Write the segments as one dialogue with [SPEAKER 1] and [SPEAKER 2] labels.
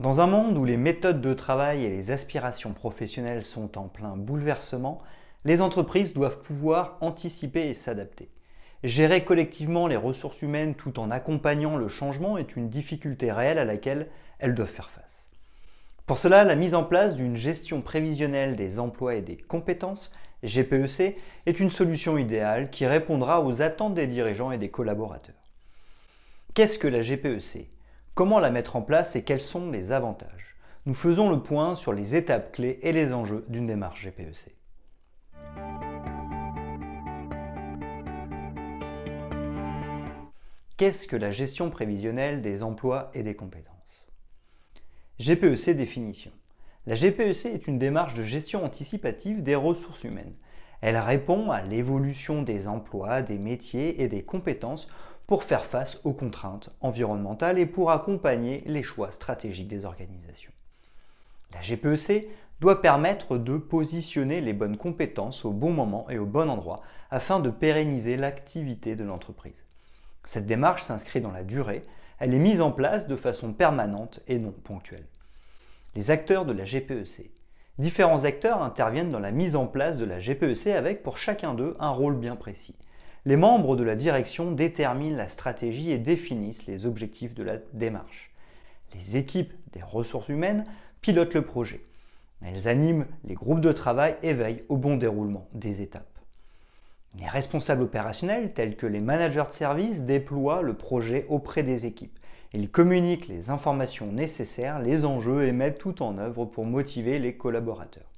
[SPEAKER 1] Dans un monde où les méthodes de travail et les aspirations professionnelles sont en plein bouleversement, les entreprises doivent pouvoir anticiper et s'adapter. Gérer collectivement les ressources humaines tout en accompagnant le changement est une difficulté réelle à laquelle elles doivent faire face. Pour cela, la mise en place d'une gestion prévisionnelle des emplois et des compétences, GPEC, est une solution idéale qui répondra aux attentes des dirigeants et des collaborateurs. Qu'est-ce que la GPEC Comment la mettre en place et quels sont les avantages? Nous faisons le point sur les étapes clés et les enjeux d'une démarche GPEC. Qu'est-ce que la gestion prévisionnelle des emplois et des compétences? GPEC définition. La GPEC est une démarche de gestion anticipative des ressources humaines. Elle répond à l'évolution des emplois, des métiers et des compétences pour faire face aux contraintes environnementales et pour accompagner les choix stratégiques des organisations. La GPEC doit permettre de positionner les bonnes compétences au bon moment et au bon endroit afin de pérenniser l'activité de l'entreprise. Cette démarche s'inscrit dans la durée, elle est mise en place de façon permanente et non ponctuelle. Les acteurs de la GPEC. Différents acteurs interviennent dans la mise en place de la GPEC avec pour chacun d'eux un rôle bien précis les membres de la direction déterminent la stratégie et définissent les objectifs de la démarche. Les équipes des ressources humaines pilotent le projet. Elles animent les groupes de travail et veillent au bon déroulement des étapes. Les responsables opérationnels, tels que les managers de service, déploient le projet auprès des équipes. Ils communiquent les informations nécessaires, les enjeux et mettent tout en œuvre pour motiver les collaborateurs.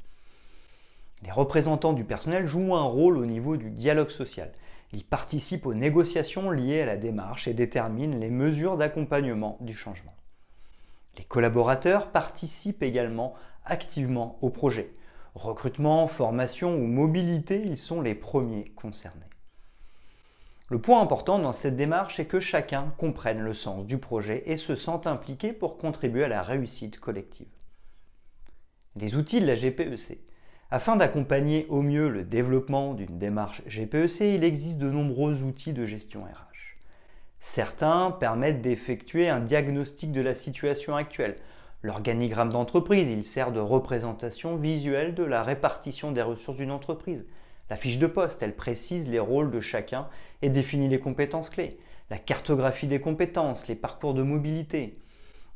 [SPEAKER 1] Les représentants du personnel jouent un rôle au niveau du dialogue social. Ils participent aux négociations liées à la démarche et déterminent les mesures d'accompagnement du changement. Les collaborateurs participent également activement au projet. Recrutement, formation ou mobilité, ils sont les premiers concernés. Le point important dans cette démarche est que chacun comprenne le sens du projet et se sente impliqué pour contribuer à la réussite collective. Les outils de la GPEC. Afin d'accompagner au mieux le développement d'une démarche GPEC, il existe de nombreux outils de gestion RH. Certains permettent d'effectuer un diagnostic de la situation actuelle. L'organigramme d'entreprise, il sert de représentation visuelle de la répartition des ressources d'une entreprise. La fiche de poste, elle précise les rôles de chacun et définit les compétences clés. La cartographie des compétences, les parcours de mobilité.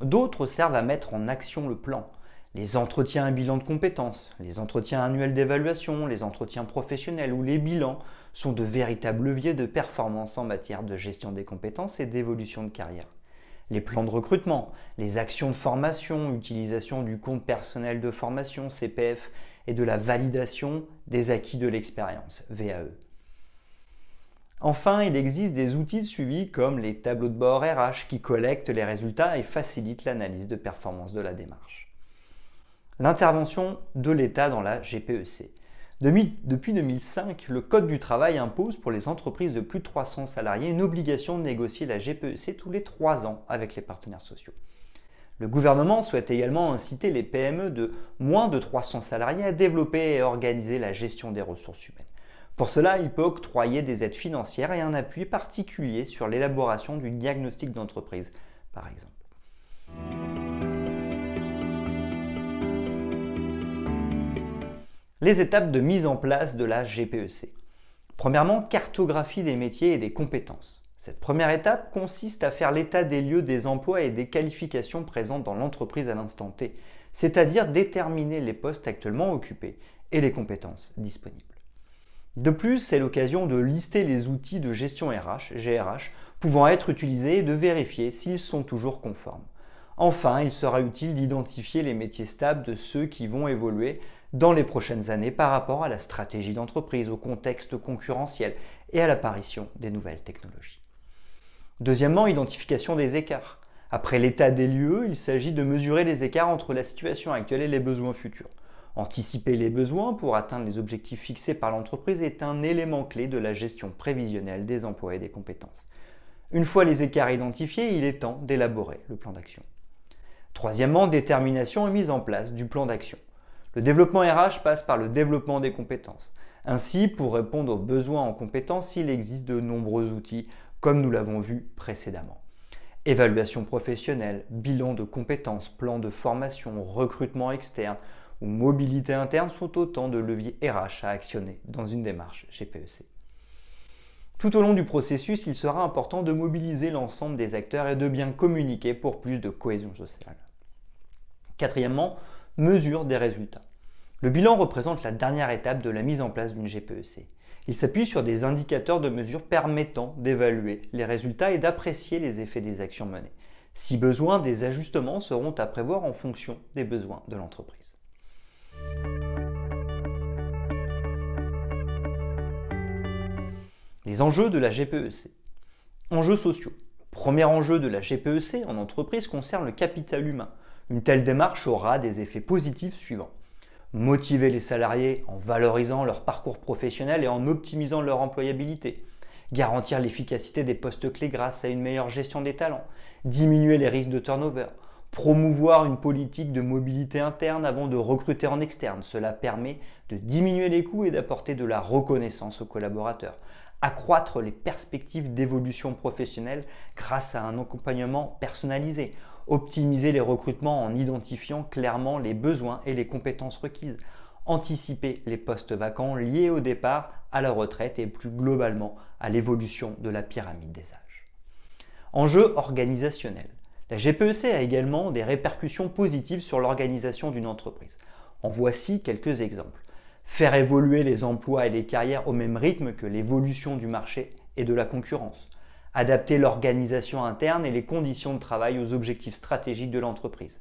[SPEAKER 1] D'autres servent à mettre en action le plan les entretiens et bilans de compétences, les entretiens annuels d'évaluation, les entretiens professionnels ou les bilans sont de véritables leviers de performance en matière de gestion des compétences et d'évolution de carrière. Les plans de recrutement, les actions de formation, utilisation du compte personnel de formation CPF et de la validation des acquis de l'expérience VAE. Enfin, il existe des outils de suivi comme les tableaux de bord RH qui collectent les résultats et facilitent l'analyse de performance de la démarche l'intervention de l'État dans la GPEC. Depuis 2005, le Code du travail impose pour les entreprises de plus de 300 salariés une obligation de négocier la GPEC tous les 3 ans avec les partenaires sociaux. Le gouvernement souhaite également inciter les PME de moins de 300 salariés à développer et organiser la gestion des ressources humaines. Pour cela, il peut octroyer des aides financières et un appui particulier sur l'élaboration du diagnostic d'entreprise, par exemple. Les étapes de mise en place de la GPEC. Premièrement, cartographie des métiers et des compétences. Cette première étape consiste à faire l'état des lieux des emplois et des qualifications présentes dans l'entreprise à l'instant T, c'est-à-dire déterminer les postes actuellement occupés et les compétences disponibles. De plus, c'est l'occasion de lister les outils de gestion RH, GRH, pouvant être utilisés et de vérifier s'ils sont toujours conformes. Enfin, il sera utile d'identifier les métiers stables de ceux qui vont évoluer dans les prochaines années par rapport à la stratégie d'entreprise, au contexte concurrentiel et à l'apparition des nouvelles technologies. Deuxièmement, identification des écarts. Après l'état des lieux, il s'agit de mesurer les écarts entre la situation actuelle et les besoins futurs. Anticiper les besoins pour atteindre les objectifs fixés par l'entreprise est un élément clé de la gestion prévisionnelle des emplois et des compétences. Une fois les écarts identifiés, il est temps d'élaborer le plan d'action. Troisièmement, détermination et mise en place du plan d'action. Le développement RH passe par le développement des compétences. Ainsi, pour répondre aux besoins en compétences, il existe de nombreux outils, comme nous l'avons vu précédemment. Évaluation professionnelle, bilan de compétences, plan de formation, recrutement externe ou mobilité interne sont autant de leviers RH à actionner dans une démarche GPEC. Tout au long du processus, il sera important de mobiliser l'ensemble des acteurs et de bien communiquer pour plus de cohésion sociale. Quatrièmement, mesure des résultats. Le bilan représente la dernière étape de la mise en place d'une GPEC. Il s'appuie sur des indicateurs de mesure permettant d'évaluer les résultats et d'apprécier les effets des actions menées. Si besoin, des ajustements seront à prévoir en fonction des besoins de l'entreprise. Les enjeux de la GPEC. Enjeux sociaux. Premier enjeu de la GPEC en entreprise concerne le capital humain. Une telle démarche aura des effets positifs suivants. Motiver les salariés en valorisant leur parcours professionnel et en optimisant leur employabilité. Garantir l'efficacité des postes clés grâce à une meilleure gestion des talents. Diminuer les risques de turnover. Promouvoir une politique de mobilité interne avant de recruter en externe. Cela permet de diminuer les coûts et d'apporter de la reconnaissance aux collaborateurs accroître les perspectives d'évolution professionnelle grâce à un accompagnement personnalisé, optimiser les recrutements en identifiant clairement les besoins et les compétences requises, anticiper les postes vacants liés au départ, à la retraite et plus globalement à l'évolution de la pyramide des âges. Enjeu organisationnel. La GPEC a également des répercussions positives sur l'organisation d'une entreprise. En voici quelques exemples. Faire évoluer les emplois et les carrières au même rythme que l'évolution du marché et de la concurrence adapter l'organisation interne et les conditions de travail aux objectifs stratégiques de l'entreprise,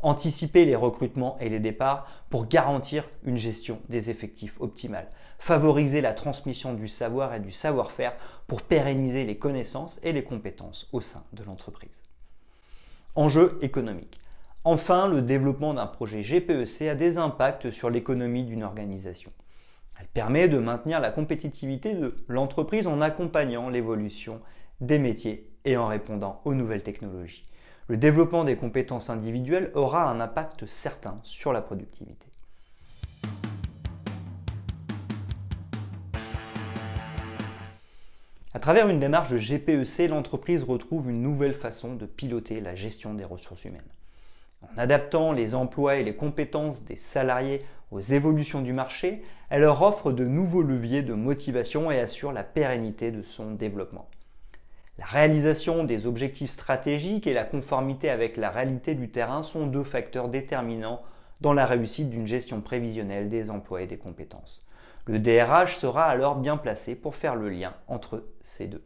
[SPEAKER 1] anticiper les recrutements et les départs pour garantir une gestion des effectifs optimale, favoriser la transmission du savoir et du savoir-faire pour pérenniser les connaissances et les compétences au sein de l'entreprise. Enjeu économique. Enfin, le développement d'un projet GPEC a des impacts sur l'économie d'une organisation. Elle permet de maintenir la compétitivité de l'entreprise en accompagnant l'évolution des métiers et en répondant aux nouvelles technologies. Le développement des compétences individuelles aura un impact certain sur la productivité. À travers une démarche de GPEC, l'entreprise retrouve une nouvelle façon de piloter la gestion des ressources humaines. En adaptant les emplois et les compétences des salariés aux évolutions du marché, elle leur offre de nouveaux leviers de motivation et assure la pérennité de son développement. La réalisation des objectifs stratégiques et la conformité avec la réalité du terrain sont deux facteurs déterminants dans la réussite d'une gestion prévisionnelle des emplois et des compétences. Le DRH sera alors bien placé pour faire le lien entre ces deux.